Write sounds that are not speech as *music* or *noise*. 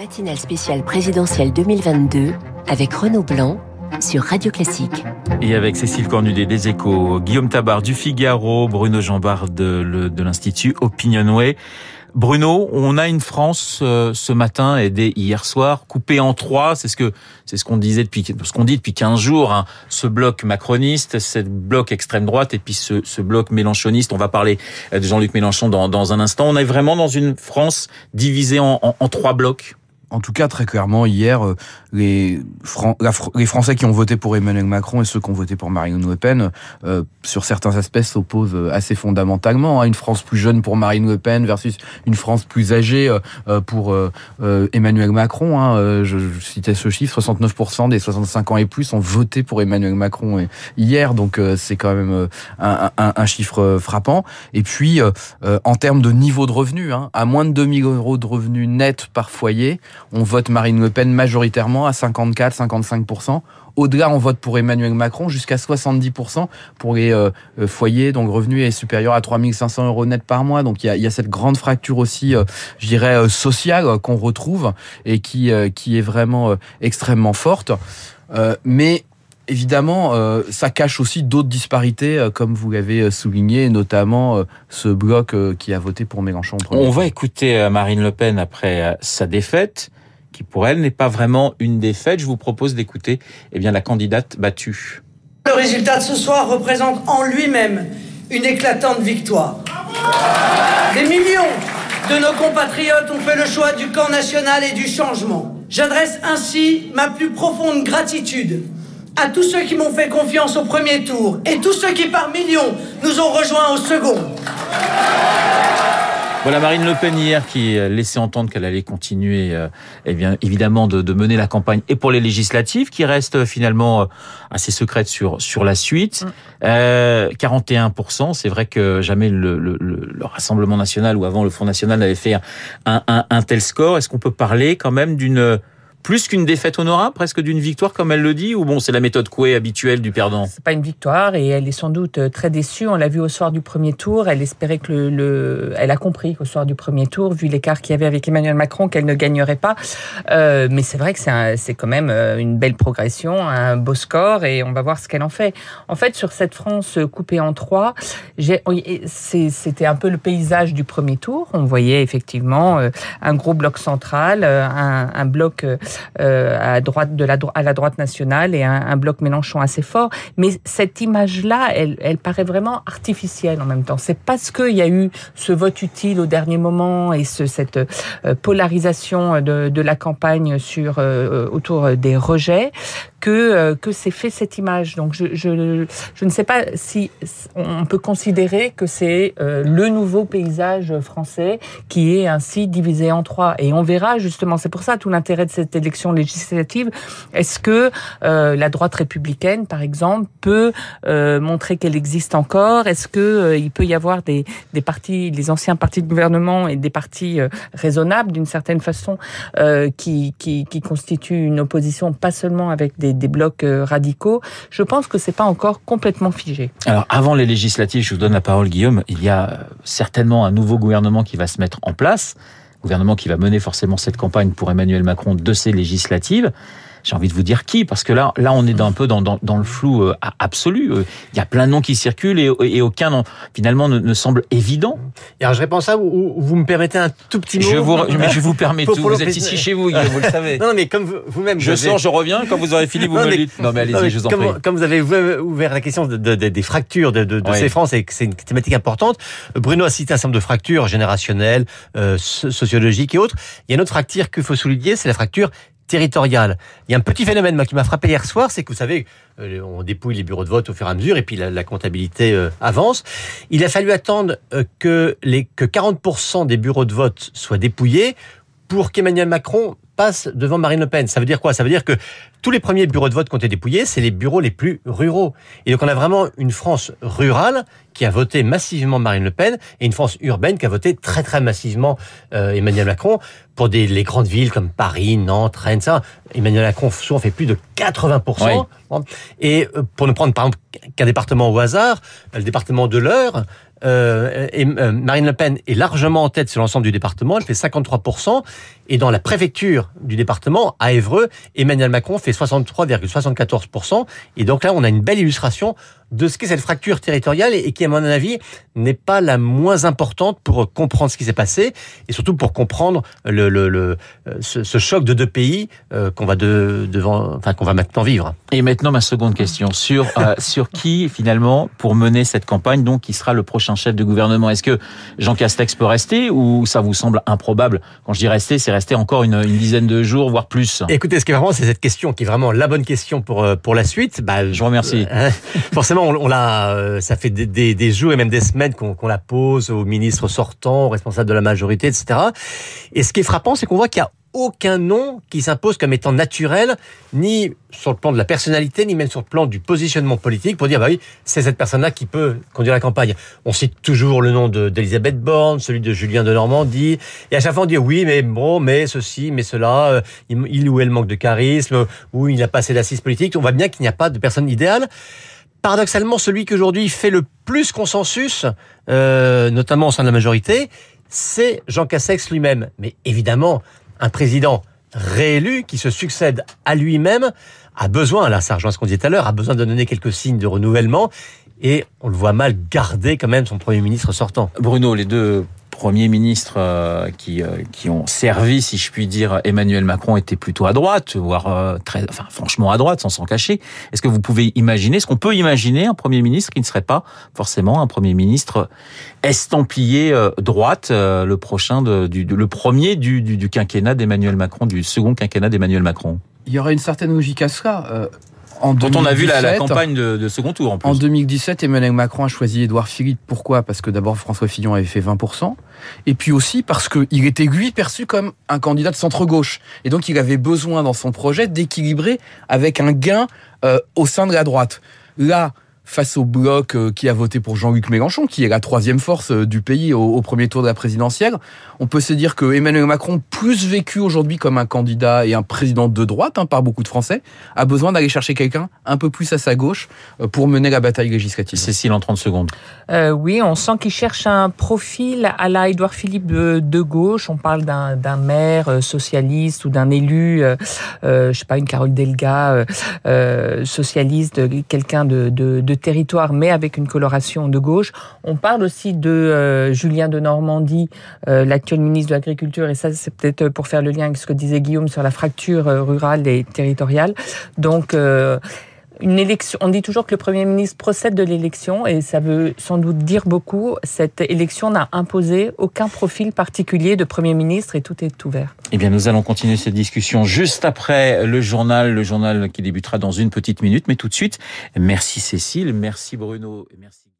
matinale spéciale présidentielle 2022 avec Renaud Blanc sur Radio Classique. Et avec Cécile Cornudet des Échos, Guillaume Tabar du Figaro, Bruno Jambard de, de l'Institut Opinionway. Bruno, on a une France euh, ce matin et dès hier soir coupée en trois. C'est ce que c'est ce qu'on disait depuis ce qu'on dit depuis 15 jours. Hein. Ce bloc macroniste, ce bloc extrême droite et puis ce, ce bloc mélanchoniste. On va parler de Jean-Luc Mélenchon dans, dans, un instant. On est vraiment dans une France divisée en, en, en trois blocs en tout cas, très clairement, hier, euh, les, les Français qui ont voté pour Emmanuel Macron et ceux qui ont voté pour Marine Le Pen, euh, sur certains aspects, s'opposent euh, assez fondamentalement. Hein. Une France plus jeune pour Marine Le Pen versus une France plus âgée pour Emmanuel Macron. Hein. Je, citais ce chiffre, 69% des 65 ans et plus ont voté pour Emmanuel Macron hier, donc c'est quand même un, un, un, chiffre frappant. Et puis, en termes de niveau de revenu, hein, à moins de 2000 euros de revenus net par foyer, on vote Marine Le Pen majoritairement à 54-55%. Au-delà, on vote pour Emmanuel Macron jusqu'à 70% pour les euh, euh, foyers, donc revenu est supérieur à 3500 euros net par mois. Donc il y a, cette grande fracture aussi, euh, je dirais, sociale qu'on retrouve et qui, qui est vraiment extrêmement forte. mais évidemment, ça cache aussi d'autres disparités, comme vous l'avez souligné, notamment ce bloc qui a voté pour Mélenchon. On va écouter Marine Le Pen après sa défaite qui pour elle n'est pas vraiment une défaite. Je vous propose d'écouter eh bien la candidate battue. Le résultat de ce soir représente en lui-même une éclatante victoire. Des millions de nos compatriotes ont fait le choix du camp national et du changement. J'adresse ainsi ma plus profonde gratitude à tous ceux qui m'ont fait confiance au premier tour et tous ceux qui par millions nous ont rejoints au second. Voilà Marine Le Pen hier qui laissait entendre qu'elle allait continuer, euh, eh bien évidemment de, de, mener la campagne et pour les législatives, qui reste euh, finalement euh, assez secrète sur sur la suite. Mm. Euh, 41%, c'est vrai que jamais le, le, le, Rassemblement national ou avant le Front national n'avait fait un, un, un tel score. Est-ce qu'on peut parler quand même d'une plus qu'une défaite honorable, presque d'une victoire, comme elle le dit, ou bon, c'est la méthode Coué habituelle du perdant? C'est pas une victoire et elle est sans doute euh, très déçue. On l'a vu au soir du premier tour. Elle espérait que le, elle a compris qu'au soir du premier tour, vu l'écart qu'il y avait avec Emmanuel Macron, qu'elle ne gagnerait pas. Euh, mais c'est vrai que c'est, quand même euh, une belle progression, un beau score, et on va voir ce qu'elle en fait. En fait, sur cette France coupée en trois, j'ai, c'était un peu le paysage du premier tour. On voyait effectivement euh, un gros bloc central, un, un bloc à droite de la à la droite nationale et un, bloc Mélenchon assez fort. Mais cette image-là, elle, elle paraît vraiment artificielle en même temps. C'est parce qu'il y a eu ce vote utile au dernier moment et ce, cette euh, polarisation de, de la campagne sur euh, autour des rejets que que c'est fait cette image. Donc je, je, je ne sais pas si on peut considérer que c'est le nouveau paysage français qui est ainsi divisé en trois. Et on verra justement. C'est pour ça tout l'intérêt de cette élections législatives, est-ce que euh, la droite républicaine, par exemple, peut euh, montrer qu'elle existe encore? Est-ce que euh, il peut y avoir des, des partis, les anciens partis de gouvernement et des partis raisonnables d'une certaine façon qui, qui, qui constituent une opposition pas seulement avec des, des blocs radicaux. Je pense que c'est pas encore complètement figé. Alors avant les législatives, je vous donne la parole Guillaume, il y a certainement un nouveau gouvernement qui va se mettre en place. Gouvernement qui va mener forcément cette campagne pour Emmanuel Macron de ces législatives j'ai envie de vous dire qui, parce que là, là, on est un peu dans, dans, dans le flou euh, absolu. Euh, il y a plein de noms qui circulent et, et aucun, finalement, ne, ne, semble évident. Et alors, je réponds à ça, vous, vous me permettez un tout petit mot Je vous, mais je vous permets *laughs* tout. vous êtes ici chez vous, vous le *laughs* savez. Non, mais comme vous-même... je sors, je reviens. Quand vous aurez fini, vous me dites. Non, mais allez-y, je vous en comme, prie. Comme vous avez ouvert la question de, de, des fractures de, de, ces France et que c'est une thématique importante, Bruno a cité un certain nombre de fractures générationnelles, euh, sociologiques et autres. Il y a une autre fracture qu'il faut souligner, c'est la fracture Il y a un petit phénomène qui m'a frappé hier soir, c'est que vous savez, euh, on dépouille les bureaux de vote au fur et à mesure, et puis la, comptabilité euh, avance. Il a fallu attendre euh, que, les, que 40% des bureaux de vote soient dépouillés pour qu'Emmanuel Macron passe devant Marine Le Pen. Ça veut dire quoi? Ça veut dire que tous les premiers bureaux de vote qui ont été dépouillés, c'est les bureaux les plus ruraux. Et donc on a vraiment une France rurale qui a voté massivement Marine Le Pen et une France urbaine qui a voté très très massivement euh, Emmanuel Macron pour des, les grandes villes comme Paris, Nantes, Rennes, ça. Emmanuel Macron souvent fait plus de 80%. Et euh, pour ne prendre par exemple qu'un département au hasard, le département de l'Eure, euh, euh, Marine Le Pen est largement en tête sur l'ensemble du département, elle fait 53%, et dans la préfecture du département, à Évreux, Emmanuel Macron fait 63,74%, et donc là on a une belle illustration de ce qu'est cette fracture territoriale et qui, à mon avis, n'est pas la moins importante pour comprendre ce qui s'est passé et surtout pour comprendre le, le, le ce, ce, choc de deux pays euh, qu'on va de, devant, enfin qu'on va maintenant vivre. Et maintenant ma seconde question sur euh, *laughs* sur qui finalement pour mener cette campagne donc qui sera le prochain chef de gouvernement? Est-ce que Jean Castex peut rester ou ça vous semble improbable? Quand je dis rester, c'est rester encore une, une, dizaine de jours voire plus. Écoutez, ce qui est vraiment c'est cette question qui est vraiment la bonne question pour euh, pour la suite. Bah, je vous remercie. Euh, *laughs* forcément on, l'a, euh, ça fait des, jours et même des semaines qu'on la pose aux ministres sortants, aux responsables de la majorité, etc. Et ce qui est frappant, c'est qu'on voit qu'il y a aucun nom qui s'impose comme étant naturel, ni sur le plan de la personnalité, ni même sur le plan du positionnement politique, pour dire, bah oui, c'est cette personne-là qui peut conduire la campagne. On cite toujours le nom d'Elisabeth Borne, celui de Julien de Normandie, et à chaque fois on dit, oui, mais bon, mais ceci, mais cela, euh, il ou elle manque de charisme, ou il n'a pas assez d'assises politiques. On voit bien qu'il n'y a pas de personne idéale paradoxalement, celui qui aujourd'hui fait le plus consensus, euh, notamment au sein de la majorité, c'est Jean Cassex lui-même. Mais évidemment, un président réélu qui se succède à lui-même a besoin, là ça rejoint ce qu'on disait tout à l'heure, a besoin de donner quelques signes de renouvellement et on le voit mal garder quand même son Premier ministre sortant. Bruno, les deux premiers ministres euh, qui, euh, qui ont servi, si je puis dire, Emmanuel Macron étaient plutôt à droite, voire euh, très, enfin, franchement à droite, sans s'en cacher. Est-ce que vous pouvez imaginer, est-ce qu'on peut imaginer un Premier ministre qui ne serait pas forcément un Premier ministre estampillé droite, le prochain, de, du, le premier du, du, du quinquennat d'Emmanuel Macron, du second quinquennat d'Emmanuel Macron? Il y aurait une certaine logique à cela. En Dont 2017, on a vu la, la campagne de, de, second tour en plus. En 2017, Emmanuel Macron a choisi Édouard Philippe. Pourquoi? Parce que d'abord François Fillon avait fait 20%. Et puis aussi parce qu'il était lui perçu comme un candidat de centre-gauche. Et donc il avait besoin dans son projet d'équilibrer avec un gain euh, au sein de la droite. Là, face au bloc euh, qui a voté pour Jean-Luc Mélenchon, qui est la troisième force euh, du pays au, au, premier tour de la présidentielle, on peut se dire que Emmanuel Macron, plus vécu aujourd'hui comme un candidat et un président de droite hein, par beaucoup de Français, a besoin d'aller chercher quelqu'un un peu plus à sa gauche euh, pour mener la bataille législative. Cécile, en 30 secondes. Euh, oui, on sent qu'il cherche un profil à la Édouard Philippe de gauche. On parle d'un maire socialiste ou d'un élu, euh, je sais pas, une Carole Delga, euh, socialiste, quelqu'un de, de, de territoire, mais avec une coloration de gauche. On parle aussi de euh, Julien de Normandie, euh, l'actuel ministre de l'Agriculture, et ça c'est peut-être pour faire le lien avec ce que disait Guillaume sur la fracture euh, rurale et territoriale. Donc une élection. On dit toujours que le Premier ministre procède de l'élection et ça veut sans doute dire beaucoup. Cette élection n'a imposé aucun profil particulier de Premier ministre et tout est ouvert. Eh bien, nous allons continuer cette discussion juste après le journal, le journal qui débutera dans une petite minute. Mais tout de suite, merci Cécile, merci Bruno, merci.